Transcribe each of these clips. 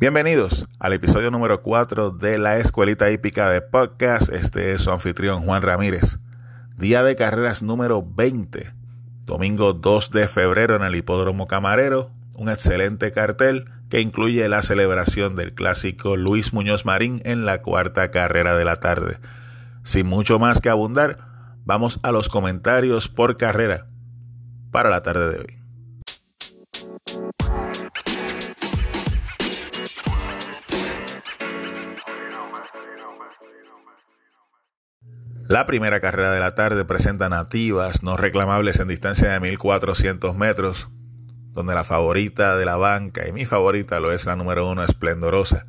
Bienvenidos al episodio número 4 de la Escuelita Hípica de Podcast. Este es su anfitrión Juan Ramírez. Día de carreras número 20. Domingo 2 de febrero en el Hipódromo Camarero. Un excelente cartel que incluye la celebración del clásico Luis Muñoz Marín en la cuarta carrera de la tarde. Sin mucho más que abundar, vamos a los comentarios por carrera para la tarde de hoy. La primera carrera de la tarde presenta nativas no reclamables en distancia de 1400 metros, donde la favorita de la banca y mi favorita lo es la número uno esplendorosa.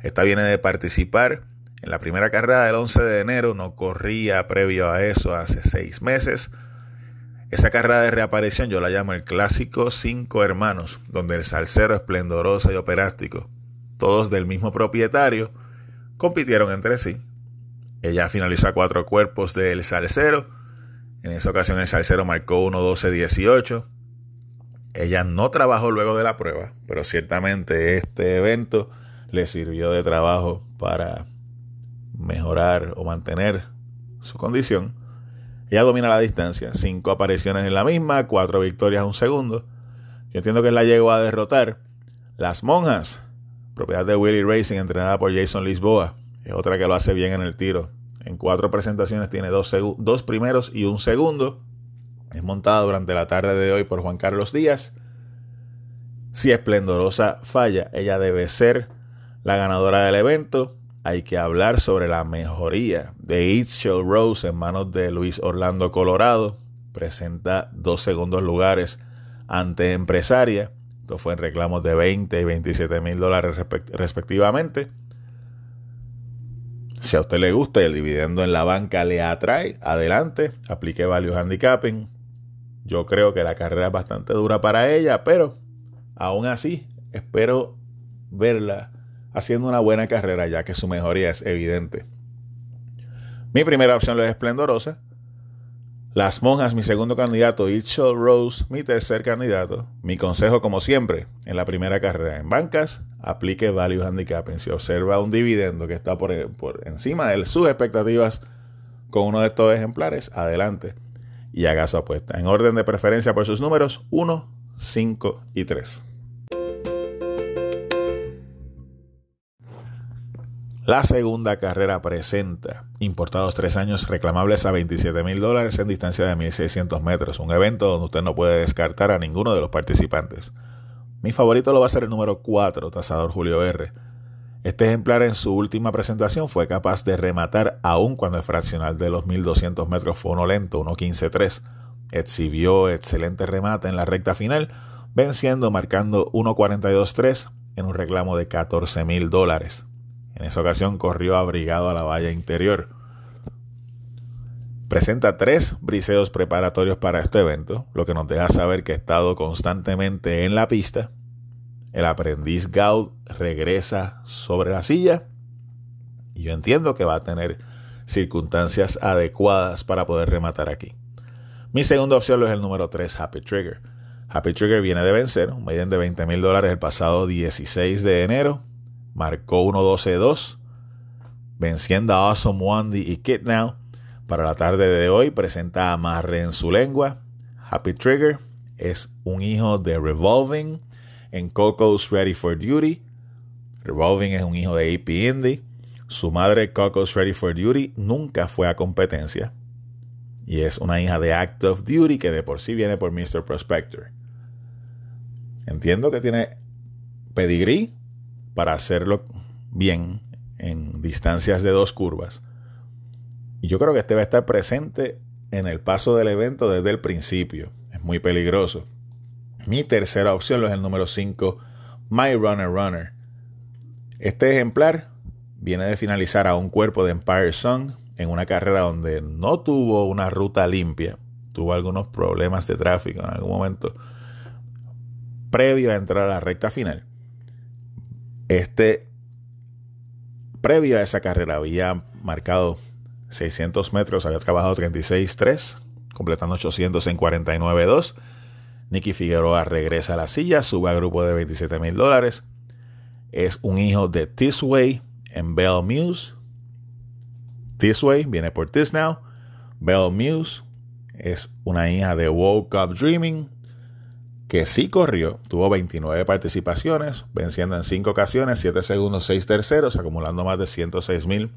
Esta viene de participar en la primera carrera del 11 de enero, no corría previo a eso hace seis meses. Esa carrera de reaparición yo la llamo el clásico Cinco Hermanos, donde el salsero esplendorosa y operástico, todos del mismo propietario, compitieron entre sí ella finalizó a cuatro cuerpos del salsero. En esa ocasión el salsero marcó 1.12.18. Ella no trabajó luego de la prueba, pero ciertamente este evento le sirvió de trabajo para mejorar o mantener su condición. Ella domina la distancia, cinco apariciones en la misma, cuatro victorias a un segundo. Yo entiendo que la llegó a derrotar. Las monjas, propiedad de Willy Racing, entrenada por Jason Lisboa, es otra que lo hace bien en el tiro. En cuatro presentaciones tiene dos, dos primeros y un segundo. Es montada durante la tarde de hoy por Juan Carlos Díaz. Si Esplendorosa falla, ella debe ser la ganadora del evento. Hay que hablar sobre la mejoría de Show Rose en manos de Luis Orlando Colorado. Presenta dos segundos lugares ante Empresaria. Esto fue en reclamos de 20 y 27 mil dólares respectivamente. Si a usted le gusta y el dividendo en la banca le atrae, adelante, aplique value handicapping. Yo creo que la carrera es bastante dura para ella, pero aún así espero verla haciendo una buena carrera ya que su mejoría es evidente. Mi primera opción es esplendorosa. Las monjas, mi segundo candidato, It Rose, mi tercer candidato. Mi consejo, como siempre, en la primera carrera en bancas, aplique value handicapping. Si observa un dividendo que está por, por encima de sus expectativas con uno de estos ejemplares, adelante y haga su apuesta. En orden de preferencia por sus números 1, 5 y 3. La segunda carrera presenta importados tres años reclamables a 27 mil dólares en distancia de 1600 metros, un evento donde usted no puede descartar a ninguno de los participantes. Mi favorito lo va a ser el número 4, Tasador Julio R. Este ejemplar en su última presentación fue capaz de rematar aún cuando el fraccional de los 1200 metros fue uno lento, 1.15.3. Exhibió excelente remate en la recta final, venciendo marcando 1.42.3 en un reclamo de 14 mil dólares. En esa ocasión corrió abrigado a la valla interior. Presenta tres briseos preparatorios para este evento, lo que nos deja saber que ha estado constantemente en la pista. El aprendiz Gaud regresa sobre la silla y yo entiendo que va a tener circunstancias adecuadas para poder rematar aquí. Mi segunda opción es el número 3, Happy Trigger. Happy Trigger viene de vencer un maiden de 20 mil dólares el pasado 16 de enero. Marcó 1-12-2, venciendo a Awesome Wandy y Kid Now para la tarde de hoy presenta Amarre en su lengua. Happy Trigger es un hijo de Revolving en Coco's Ready for Duty. Revolving es un hijo de AP Indy. Su madre, Coco's Ready for Duty, nunca fue a competencia. Y es una hija de Act of Duty que de por sí viene por Mr. Prospector. Entiendo que tiene pedigrí para hacerlo bien en distancias de dos curvas y yo creo que este va a estar presente en el paso del evento desde el principio. Es muy peligroso. Mi tercera opción es el número 5, My Runner Runner. Este ejemplar viene de finalizar a un cuerpo de Empire Sun en una carrera donde no tuvo una ruta limpia. Tuvo algunos problemas de tráfico en algún momento previo a entrar a la recta final. Este, previo a esa carrera, había marcado 600 metros había trabajado 36.3, completando 800 en 49.2. Nicky Figueroa regresa a la silla, sube a grupo de 27 mil dólares. es un hijo de Tisway en Bell Muse. Tisway viene por Tisnow. Bell Muse es una hija de Woke Up Dreaming que sí corrió, tuvo 29 participaciones, venciendo en 5 ocasiones, 7 segundos, 6 terceros, acumulando más de 106 mil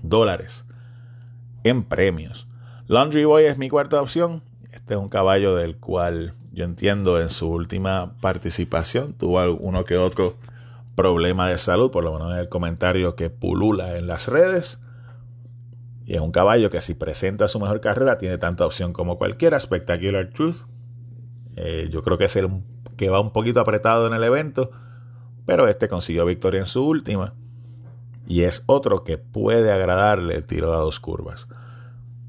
dólares en premios. Laundry Boy es mi cuarta opción. Este es un caballo del cual yo entiendo en su última participación tuvo uno que otro problema de salud, por lo menos en el comentario que pulula en las redes. Y es un caballo que si presenta su mejor carrera tiene tanta opción como cualquiera. Spectacular Truth eh, yo creo que es el que va un poquito apretado en el evento, pero este consiguió victoria en su última. Y es otro que puede agradarle el tiro de dos curvas.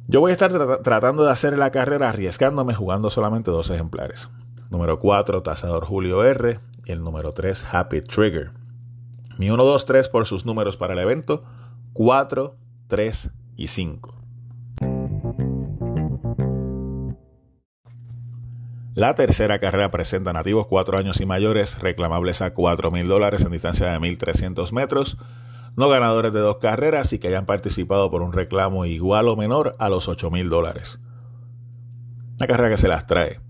Yo voy a estar tratando de hacer la carrera arriesgándome jugando solamente dos ejemplares. Número 4, Tasador Julio R. Y el número 3, Happy Trigger. Mi 1, 2, 3 por sus números para el evento. 4, 3 y 5. La tercera carrera presenta nativos 4 años y mayores reclamables a 4 mil dólares en distancia de 1.300 metros, no ganadores de dos carreras y que hayan participado por un reclamo igual o menor a los 8 mil dólares. Una carrera que se las trae.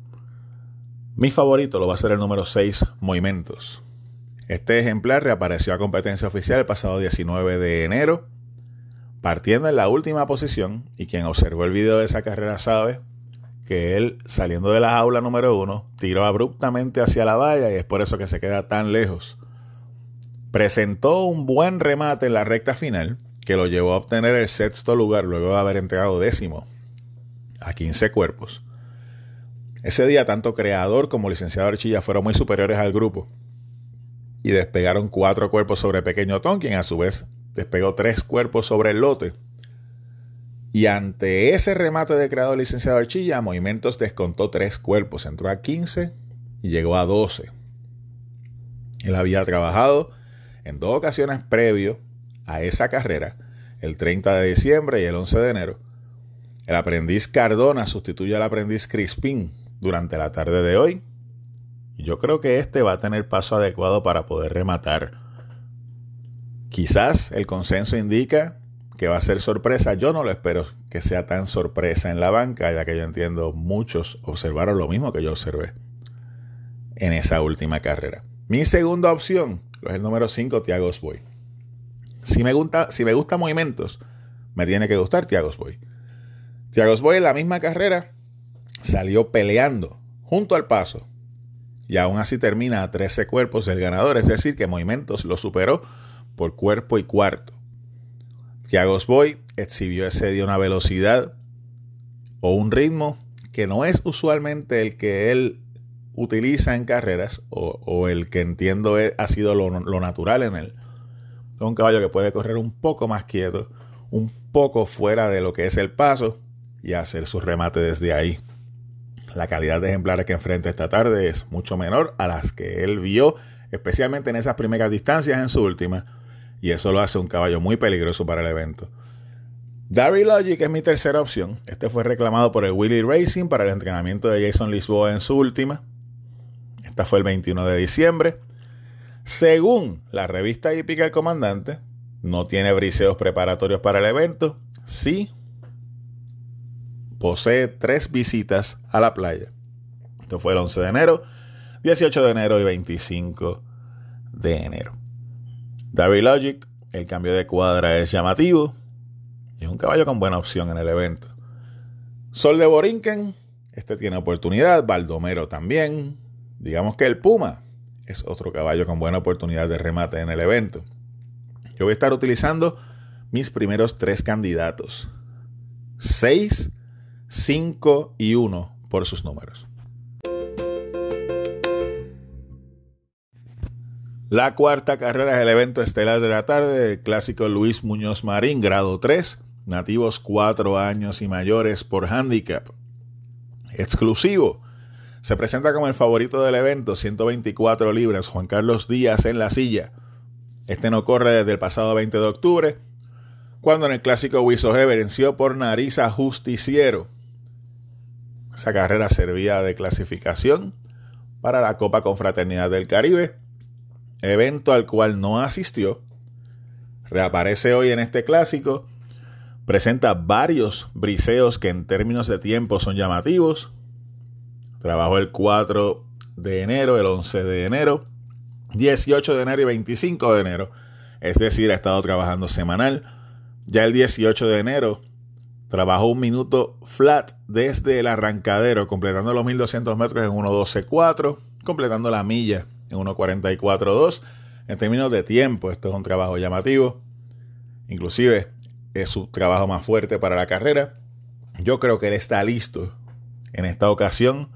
Mi favorito lo va a ser el número 6, Movimientos. Este ejemplar reapareció a competencia oficial el pasado 19 de enero, partiendo en la última posición, y quien observó el video de esa carrera sabe que él, saliendo de la aula número uno, tiró abruptamente hacia la valla y es por eso que se queda tan lejos. Presentó un buen remate en la recta final que lo llevó a obtener el sexto lugar luego de haber entregado décimo a 15 cuerpos. Ese día tanto creador como licenciado Archilla fueron muy superiores al grupo y despegaron cuatro cuerpos sobre Pequeño Tom, quien a su vez despegó tres cuerpos sobre el lote y ante ese remate de creador licenciado Archilla, Movimientos descontó tres cuerpos, entró a 15 y llegó a 12. Él había trabajado en dos ocasiones previo a esa carrera, el 30 de diciembre y el 11 de enero. El aprendiz Cardona sustituye al aprendiz Crispín durante la tarde de hoy. Y yo creo que este va a tener paso adecuado para poder rematar. Quizás el consenso indica que va a ser sorpresa. Yo no lo espero que sea tan sorpresa en la banca, ya que yo entiendo muchos observaron lo mismo que yo observé en esa última carrera. Mi segunda opción es el número 5, Tiago Boy. Si me, gusta, si me gusta movimientos, me tiene que gustar Tiago Boy. Tiago Boy en la misma carrera salió peleando junto al paso y aún así termina a 13 cuerpos del ganador, es decir, que Movimientos lo superó por cuerpo y cuarto. Thiago Boy exhibió ese día una velocidad o un ritmo que no es usualmente el que él utiliza en carreras o, el que entiendo ha sido lo, natural en él. Un caballo que puede correr un poco más quieto, un poco fuera de lo que es el paso y hacer su remate desde ahí. La calidad de ejemplares que enfrenta esta tarde es mucho menor a las que él vio, especialmente en esas primeras distancias en su última y eso lo hace un caballo muy peligroso para el evento. Darry Logic es mi tercera opción. Este fue reclamado por el Willy Racing para el entrenamiento de Jason Lisboa en su última. Esta fue el 21 de diciembre. Según la revista hípica El Comandante, no tiene briseos preparatorios para el evento. Sí posee tres visitas a la playa. Esto fue el 11 de enero, 18 de enero y 25 de enero. Darby Logic, el cambio de cuadra es llamativo es un caballo con buena opción en el evento. Sol de Borinquen, este tiene oportunidad, Baldomero también. Digamos que el Puma es otro caballo con buena oportunidad de remate en el evento. Yo voy a estar utilizando mis primeros tres candidatos. 6, 5 y 1 por sus números. La cuarta carrera es el evento estelar de la tarde, el clásico Luis Muñoz Marín, grado 3, nativos 4 años y mayores por handicap. Exclusivo. Se presenta como el favorito del evento, 124 libras, Juan Carlos Díaz en la silla. Este no corre desde el pasado 20 de octubre, cuando en el clásico G venció por nariz a Justiciero. Esa carrera servía de clasificación para la Copa Confraternidad del Caribe evento al cual no asistió. Reaparece hoy en este clásico. Presenta varios briseos que en términos de tiempo son llamativos. Trabajó el 4 de enero, el 11 de enero, 18 de enero y 25 de enero. Es decir, ha estado trabajando semanal. Ya el 18 de enero trabajó un minuto flat desde el arrancadero, completando los 1200 metros en 1.12.4, completando la milla en 1.44.2. En términos de tiempo, esto es un trabajo llamativo. Inclusive es su trabajo más fuerte para la carrera. Yo creo que él está listo en esta ocasión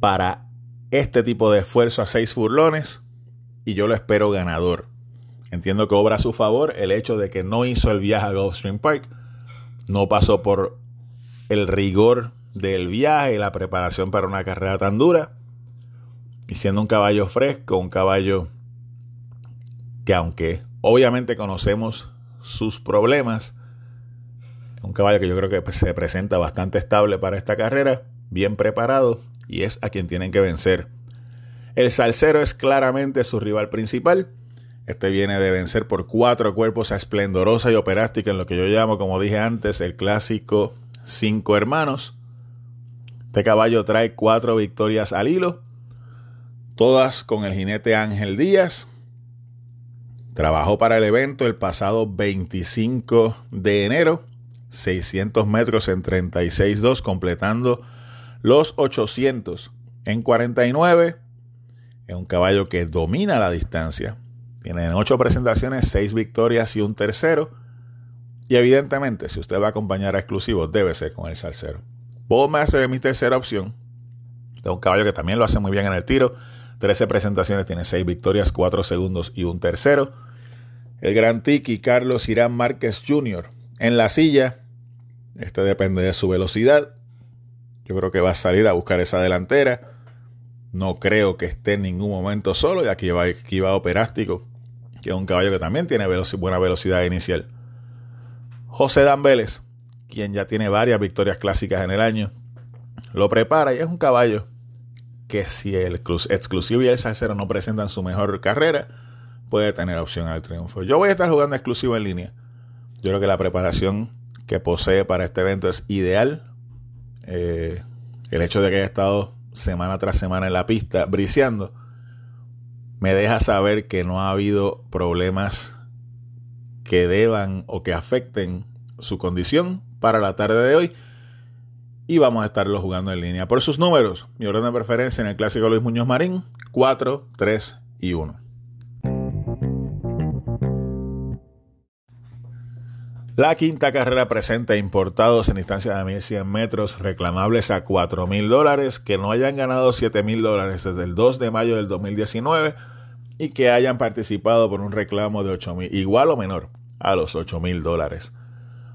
para este tipo de esfuerzo a seis furlones y yo lo espero ganador. Entiendo que obra a su favor el hecho de que no hizo el viaje a Gulfstream Park, no pasó por el rigor del viaje y la preparación para una carrera tan dura. Siendo un caballo fresco, un caballo que aunque obviamente conocemos sus problemas, un caballo que yo creo que se presenta bastante estable para esta carrera, bien preparado y es a quien tienen que vencer. El Salcero es claramente su rival principal. Este viene de vencer por cuatro cuerpos a Esplendorosa y Operástica en lo que yo llamo, como dije antes, el clásico Cinco Hermanos. Este caballo trae cuatro victorias al hilo, todas con el jinete Ángel Díaz. Trabajó para el evento el pasado 25 de enero, 600 metros en 36.2, completando los 800 en 49. Es un caballo que domina la distancia. Tiene 8 presentaciones, 6 victorias y un tercero. Y evidentemente, si usted va a acompañar a exclusivos, debe ser con el salsero. Master es mi tercera opción. Es un caballo que también lo hace muy bien en el tiro. 13 presentaciones, tiene 6 victorias, 4 segundos y un tercero. El Gran Tiki Carlos Irán Márquez Jr. en la silla. Este depende de su velocidad. Yo creo que va a salir a buscar esa delantera. No creo que esté en ningún momento solo. Y aquí va, aquí va Operástico, que es un caballo que también tiene buena velocidad inicial. José Dan Vélez, quien ya tiene varias victorias clásicas en el año, lo prepara y es un caballo que si el exclusivo y el salsero no presentan su mejor carrera, puede tener opción al triunfo. Yo voy a estar jugando exclusivo en línea. Yo creo que la preparación que posee para este evento es ideal eh, el hecho de que haya estado semana tras semana en la pista briseando, me deja saber que no ha habido problemas que deban o que afecten su condición para la tarde de hoy. Y vamos a estarlo jugando en línea. Por sus números, mi orden de preferencia en el clásico Luis Muñoz Marín, 4, 3 y 1. La quinta carrera presenta importados en distancia de 1100 metros reclamables a 4 mil dólares que no hayan ganado 7 mil dólares desde el 2 de mayo del 2019 y que hayan participado por un reclamo de 8 mil, igual o menor a los 8 mil dólares.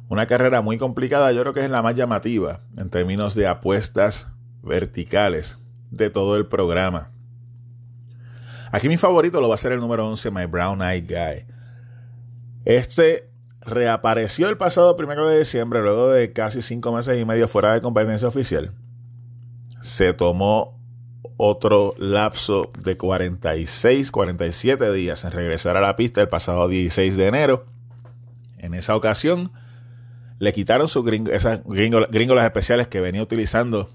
Una carrera muy complicada, yo creo que es la más llamativa en términos de apuestas verticales de todo el programa. Aquí mi favorito lo va a ser el número 11, My Brown Eyed Guy. Este reapareció el pasado primero de diciembre, luego de casi cinco meses y medio fuera de competencia oficial. Se tomó otro lapso de 46, 47 días en regresar a la pista el pasado 16 de enero. En esa ocasión le quitaron sus esas gringolas especiales que venía utilizando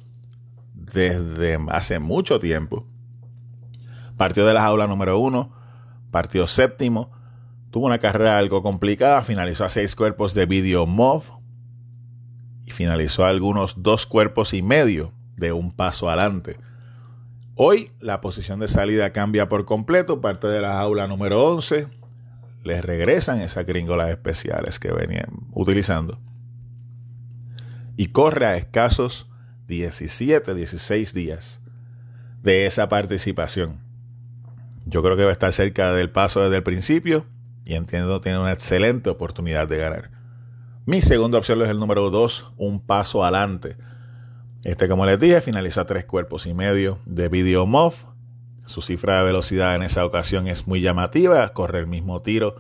desde hace mucho tiempo. Partió de la jaula número uno, partió séptimo, Tuvo una carrera algo complicada, finalizó a seis cuerpos de video MOV y finalizó a algunos dos cuerpos y medio de un paso adelante. Hoy la posición de salida cambia por completo, parte de la jaula número 11. Les regresan esas gringolas especiales que venían utilizando. Y corre a escasos 17, 16 días de esa participación. Yo creo que va a estar cerca del paso desde el principio y entiendo tiene una excelente oportunidad de ganar. Mi segunda opción es el número 2, un paso adelante. Este, como les dije, finaliza tres cuerpos y medio de video MOV. Su cifra de velocidad en esa ocasión es muy llamativa, corre el mismo tiro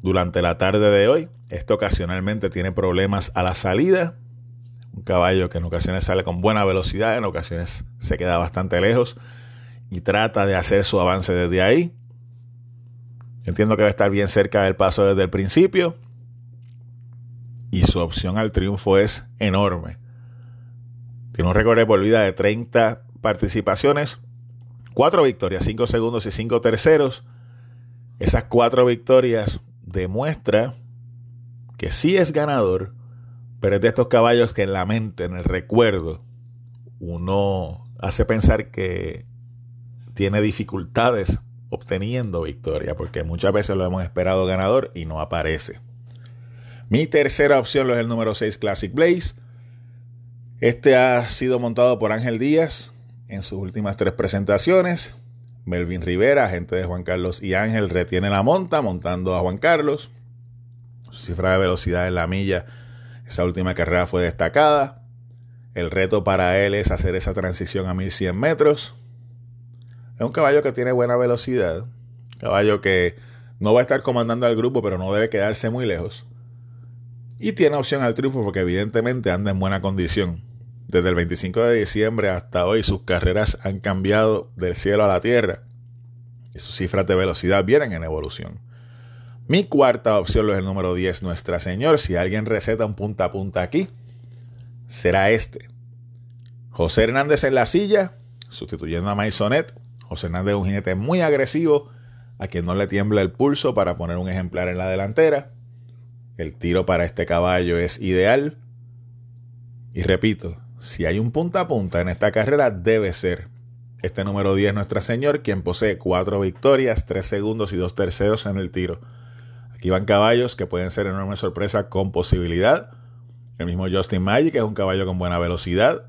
durante la tarde de hoy. Este ocasionalmente tiene problemas a la salida. Un caballo que en ocasiones sale con buena velocidad, en ocasiones se queda bastante lejos. y trata de hacer su avance desde ahí. Entiendo que va a estar bien cerca del paso desde el principio. Y su opción al triunfo es enorme. Tiene un récord de por vida de 30 participaciones, 4 victorias, 5 segundos y 5 terceros. Esas 4 victorias demuestra que sí es ganador, pero es de estos caballos que en la mente, en el recuerdo, uno hace pensar que tiene dificultades obteniendo victoria, porque muchas veces lo hemos esperado ganador y no aparece. Mi tercera opción es el número 6 Classic Blaze. Este ha sido montado por Ángel Díaz en sus últimas tres presentaciones. Melvin Rivera, agente de Juan Carlos y Ángel, retiene la monta montando a Juan Carlos. Su cifra de velocidad en la milla, esa última carrera fue destacada. El reto para él es hacer esa transición a 1100 metros. Es un caballo que tiene buena velocidad. Caballo que no va a estar comandando al grupo, pero no debe quedarse muy lejos. Y tiene opción al triunfo porque evidentemente anda en buena condición. Desde el 25 de diciembre hasta hoy sus carreras han cambiado del cielo a la tierra. Y sus cifras de velocidad vienen en evolución. Mi cuarta opción es el número 10, Nuestra Señor. Si alguien receta un punta a punta aquí, será este. José Hernández en la silla, sustituyendo a Maisonet. José Hernández es un jinete muy agresivo, a quien no le tiembla el pulso para poner un ejemplar en la delantera. El tiro para este caballo es ideal. Y repito, si hay un punta a punta en esta carrera, debe ser este número 10 Nuestra Señor, quien posee cuatro victorias, tres segundos y dos terceros en el tiro. Van caballos que pueden ser enorme sorpresa con posibilidad. El mismo Justin Magic es un caballo con buena velocidad.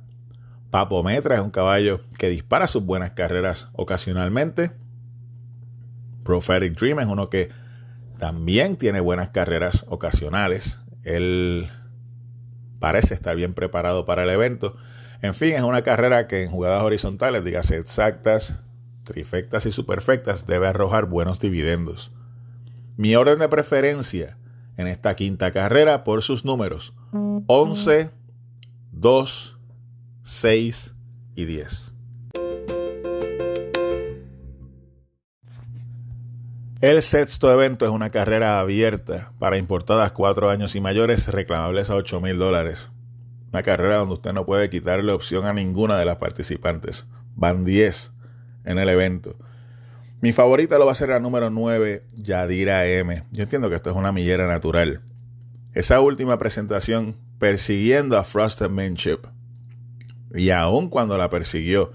Papo Metra es un caballo que dispara sus buenas carreras ocasionalmente. Prophetic Dream es uno que también tiene buenas carreras ocasionales. Él parece estar bien preparado para el evento. En fin, es una carrera que en jugadas horizontales, dígase exactas, trifectas y superfectas, debe arrojar buenos dividendos. Mi orden de preferencia en esta quinta carrera por sus números 11, 2, 6 y 10. El sexto evento es una carrera abierta para importadas 4 años y mayores reclamables a 8 mil dólares. Una carrera donde usted no puede quitarle opción a ninguna de las participantes. Van 10 en el evento. Mi favorita lo va a ser la número 9, Yadira M. Yo entiendo que esto es una millera natural. Esa última presentación persiguiendo a Frosted Manship y aun cuando la persiguió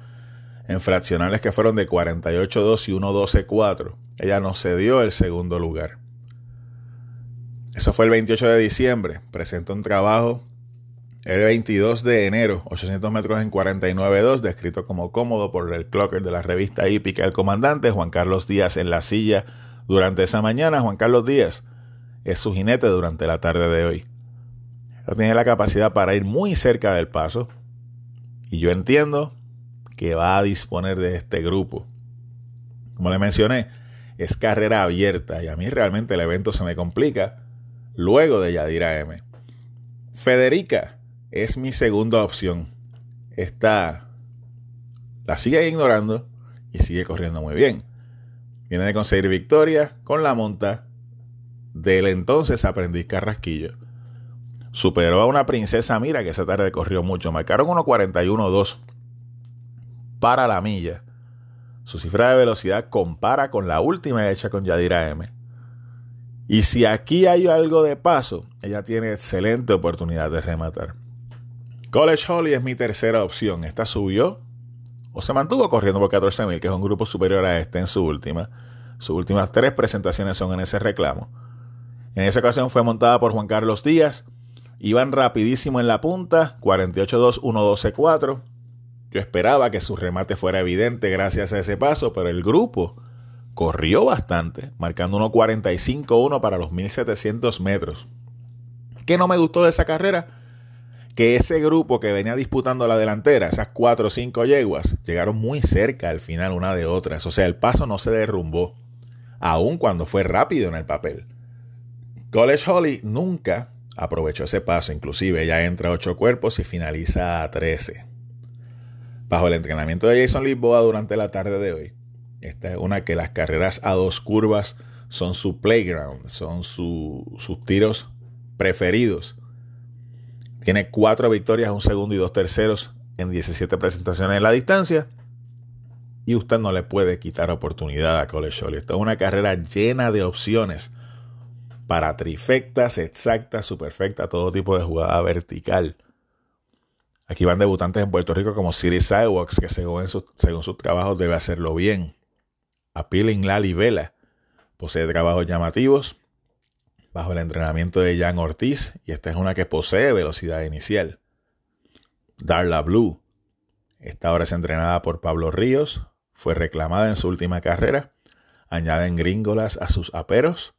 en fraccionales que fueron de 48-2 y 1-12-4, ella no cedió el segundo lugar. Eso fue el 28 de diciembre. Presentó un trabajo el 22 de enero, 800 metros en 49.2, descrito como cómodo por el clocker de la revista hípica El Comandante, Juan Carlos Díaz en la silla durante esa mañana. Juan Carlos Díaz es su jinete durante la tarde de hoy. tiene la capacidad para ir muy cerca del paso, y yo entiendo que va a disponer de este grupo. Como le mencioné, es carrera abierta y a mí realmente el evento se me complica luego de Yadira M. Federica es mi segunda opción. Esta la sigue ignorando y sigue corriendo muy bien. Viene de conseguir victoria con la monta del entonces aprendiz Carrasquillo superó a una princesa Mira que esa tarde corrió mucho. Marcaron 1.41.2 para la milla. Su cifra de velocidad compara con la última hecha con Yadira M. Y si aquí hay algo de paso, ella tiene excelente oportunidad de rematar. College Holly es mi tercera opción. Esta subió o se mantuvo corriendo por 14.000, que es un grupo superior a este en su última. Sus últimas tres presentaciones son en ese reclamo. En esa ocasión fue montada por Juan Carlos Díaz Iban rapidísimo en la punta, 48-2, 1-12-4. Yo esperaba que su remate fuera evidente gracias a ese paso, pero el grupo corrió bastante, marcando 1.45-1 para los 1700 metros. ¿Qué no me gustó de esa carrera? Que ese grupo que venía disputando la delantera, esas 4 o 5 yeguas, llegaron muy cerca al final una de otras. O sea, el paso no se derrumbó, aun cuando fue rápido en el papel. College Holly nunca aprovechó ese paso, inclusive ya entra a 8 cuerpos y finaliza a 13. Bajo el entrenamiento de Jason Lisboa durante la tarde de hoy, esta es una que las carreras a dos curvas son su playground, son sus tiros preferidos. Tiene cuatro victorias, un segundo y dos terceros en 17 presentaciones en la distancia. Y usted no le puede quitar oportunidad a Cole Shorley. Esta es una carrera llena de opciones para trifectas, exactas, superfectas, todo tipo de jugada vertical. Aquí van debutantes en Puerto Rico como Siri Sidewalks, que según, según sus trabajos debe hacerlo bien. Appealing Lali Vela posee trabajos llamativos bajo el entrenamiento de Jan Ortiz y esta es una que posee velocidad inicial. Darla Blue. Esta ahora es entrenada por Pablo Ríos, fue reclamada en su última carrera, añaden gringolas a sus aperos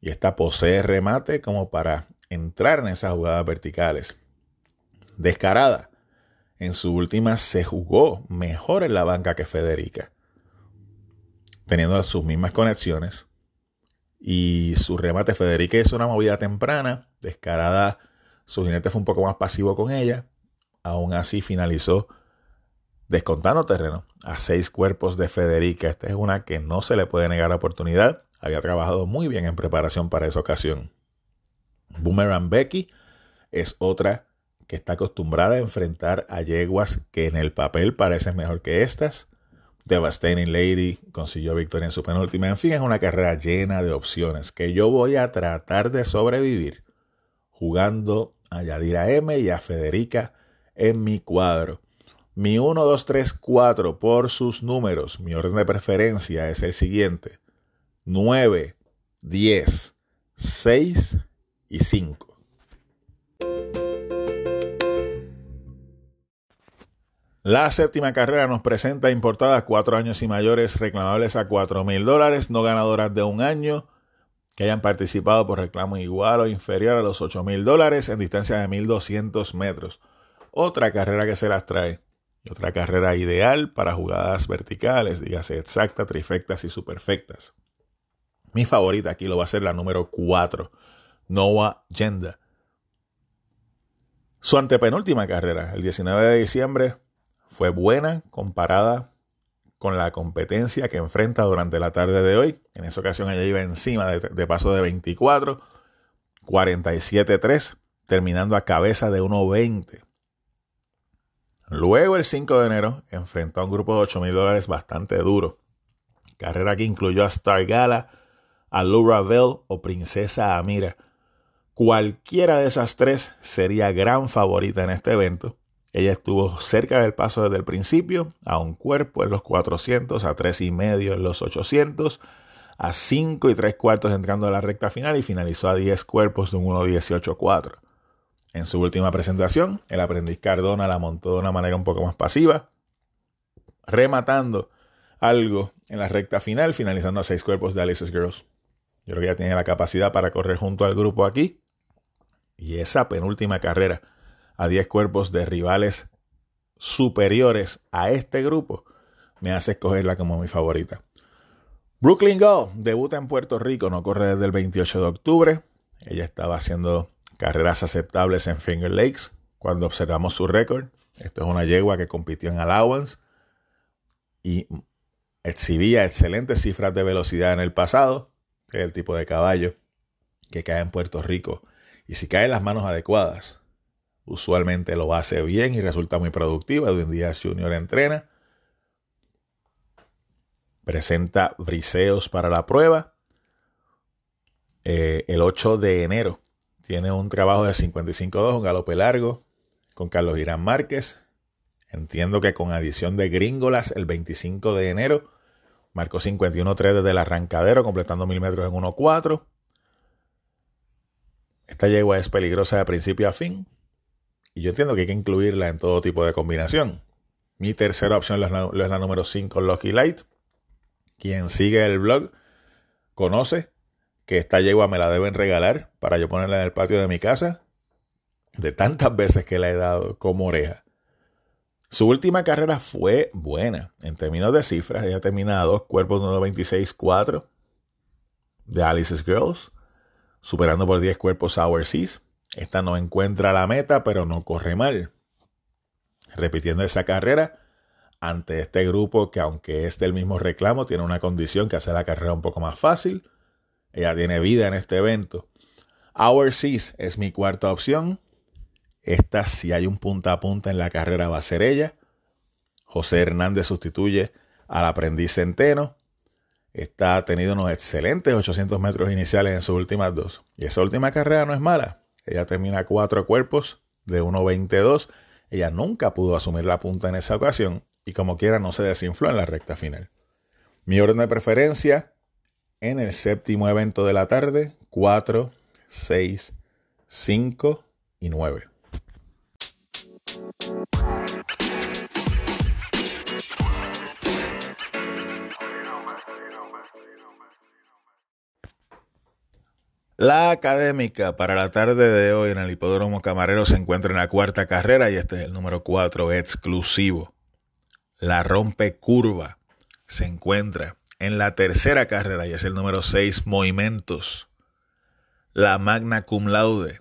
y esta posee remate como para entrar en esas jugadas verticales. Descarada. En su última se jugó mejor en la banca que Federica, teniendo sus mismas conexiones, y su remate Federica es una movida temprana, descarada, su jinete fue un poco más pasivo con ella, aún así finalizó descontando terreno a seis cuerpos de Federica. Esta es una que no se le puede negar la oportunidad, había trabajado muy bien en preparación para esa ocasión. Boomerang Becky es otra que está acostumbrada a enfrentar a yeguas que en el papel parecen mejor que estas. Devastating Lady consiguió victoria en su penúltima. En fin, es una carrera llena de opciones que yo voy a tratar de sobrevivir jugando a Yadira M y a Federica en mi cuadro. Mi 1, 2, 3, 4 por sus números. Mi orden de preferencia es el siguiente. 9, 10, 6 y 5. La séptima carrera nos presenta importadas cuatro años y mayores reclamables a cuatro mil dólares, no ganadoras de un año que hayan participado por reclamo igual o inferior a los ocho mil dólares en distancia de 1200 metros. Otra carrera que se las trae. otra carrera ideal para jugadas verticales, dígase exactas, trifectas y superfectas. Mi favorita aquí lo va a ser la número 4, Noah Genda. Su antepenúltima carrera, el 19 de diciembre, fue buena comparada con la competencia que enfrenta durante la tarde de hoy. En esa ocasión ella iba encima de, paso de 24, 47-3, terminando a cabeza de 1.20. Luego el 5 de enero enfrentó a un grupo de 8 mil dólares bastante duro. Carrera que incluyó a Star Gala, a Laura Bell o Princesa Amira. Cualquiera de esas tres sería gran favorita en este evento ella estuvo cerca del paso desde el principio, a un cuerpo en los 400, a tres y medio en los 800, a 5 y 3 cuartos entrando a la recta final y finalizó a 10 cuerpos de un 1.18.4. En su última presentación, el aprendiz Cardona la montó de una manera un poco más pasiva, rematando algo en la recta final, finalizando a 6 cuerpos de Alice's Girls. Yo creo que ya tiene la capacidad para correr junto al grupo aquí. Y esa penúltima carrera a 10 cuerpos de rivales superiores a este grupo, me hace escogerla como mi favorita. Brooklyn Go debuta en Puerto Rico, no corre desde el 28 de octubre. Ella estaba haciendo carreras aceptables en Finger Lakes cuando observamos su récord. Esto es una yegua que compitió en Allowance y exhibía excelentes cifras de velocidad en el pasado, es el tipo de caballo que cae en Puerto Rico. Y si cae en las manos adecuadas, Usualmente lo hace bien y resulta muy productiva. Edwin Díaz Jr. entrena. Presenta briseos para la prueba. Eh, el 8 de enero tiene un trabajo de 55-2, un galope largo con Carlos Irán Márquez. Entiendo que con adición de gringolas el 25 de enero marcó 51-3 desde el arrancadero, completando mil metros en 1-4. Esta yegua es peligrosa de principio a fin. Y yo entiendo que hay que incluirla en todo tipo de combinación. Mi tercera opción es la, número 5, Lucky Light. Quien sigue el blog conoce que esta yegua me la deben regalar para yo ponerla en el patio de mi casa. De tantas veces que la he dado como oreja. Su última carrera fue buena. En términos de cifras, ella termina a dos cuerpos de 1.26.4 de Alice's Girls, superando por 10 cuerpos Sour Seas. Esta no encuentra la meta, pero no corre mal. repitiendo esa carrera ante este grupo que aunque es del mismo reclamo, tiene una condición que hace la carrera un poco más fácil. Ella tiene vida en este evento. Our Seas es mi cuarta opción. Esta, si hay un punta a punta en la carrera, va a ser ella. José Hernández sustituye al aprendiz Centeno. Está ha tenido unos excelentes 800 metros iniciales en sus últimas dos. Y esa última carrera no es mala. Ella termina cuatro cuerpos de 1.22. Ella nunca pudo asumir la punta en esa ocasión y como quiera no se desinfló en la recta final. Mi orden de preferencia en el séptimo evento de la tarde, 4, 6, 5 y 9. La académica para la tarde de hoy en el Hipódromo Camarero se encuentra en la cuarta carrera y este es el número 4 exclusivo. La rompe curva se encuentra en la tercera carrera y es el número 6 Movimientos. La Magna Cum Laude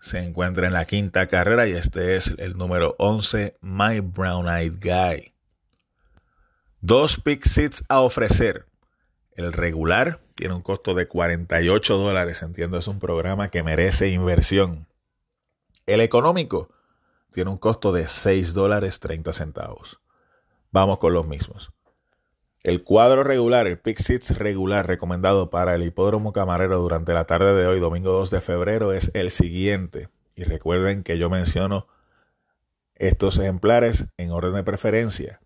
se encuentra en la quinta carrera y este es el número 11 My Brown Eyed Guy. Dos pick seats a ofrecer. El regular tiene un costo de 48 dólares. Entiendo, es un programa que merece inversión. El económico tiene un costo de 6 dólares 30 centavos. Vamos con los mismos. El cuadro regular, el Pick regular recomendado para el hipódromo camarero durante la tarde de hoy, domingo 2 de febrero, es el siguiente. Y recuerden que yo menciono estos ejemplares en orden de preferencia.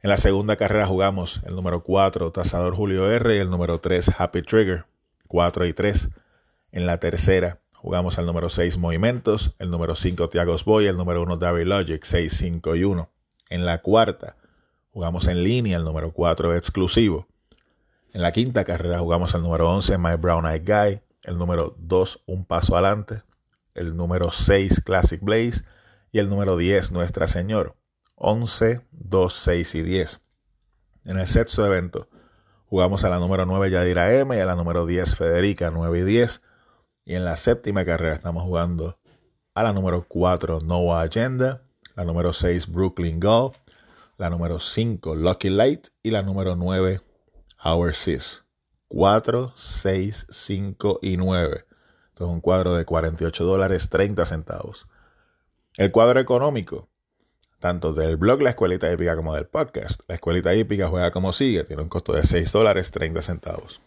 En la segunda carrera jugamos el número 4, Tasador Julio R, y el número 3, Happy Trigger, 4 y 3. En la tercera jugamos el número 6, Movimientos, el número 5, Tiagos Boy, el número 1, David Logic, 6, 5 y 1. En la cuarta jugamos en línea el número 4, Exclusivo. En la quinta carrera jugamos el número 11, My Brown Eyed Guy, el número 2, Un Paso Adelante, el número 6, Classic Blaze, y el número 10, Nuestra Señor. 11, 2, 6 y 10. En el sexto evento jugamos a la número 9 Yadira M y a la número 10 Federica 9 y 10. Y en la séptima carrera estamos jugando a la número 4 Noah Agenda, la número 6 Brooklyn Gull, la número 5 Lucky Light y la número 9 Our Sis. 4, 6, 5 y 9. Esto es un cuadro de 48 dólares 30 centavos. El cuadro económico tanto del blog La Escuelita Hípica como del podcast. La Escuelita Hípica juega como sigue, tiene un costo de 6 dólares 30 centavos.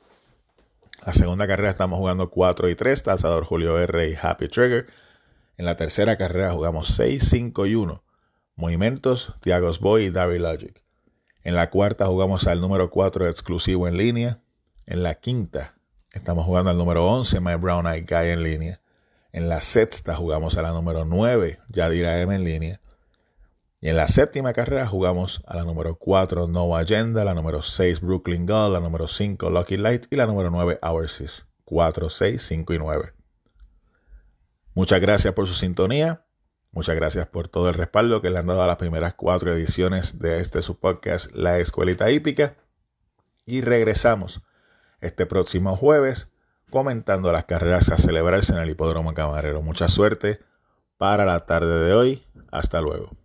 La segunda carrera estamos jugando 4 y 3, Tasador Julio R y Happy Trigger. En la tercera carrera jugamos 6, 5 y 1, Movimientos, Tiagos Boy y David Logic. En la cuarta jugamos al número 4 exclusivo en línea. En la quinta estamos jugando al número 11, My Brown Eyed Guy en línea. En la sexta jugamos a la número 9, Yadira M en línea. Y en la séptima carrera jugamos a la número 4 No Agenda, la número 6 Brooklyn Gull, la número 5 Lucky Light y la número 9 Oursis. 4, 6, 5 y 9. Muchas gracias por su sintonía. Muchas gracias por todo el respaldo que le han dado a las primeras cuatro ediciones de este su podcast, La Escuelita Hípica. Y regresamos este próximo jueves comentando las carreras a celebrarse en el Hipódromo Camarero. Mucha suerte para la tarde de hoy. Hasta luego.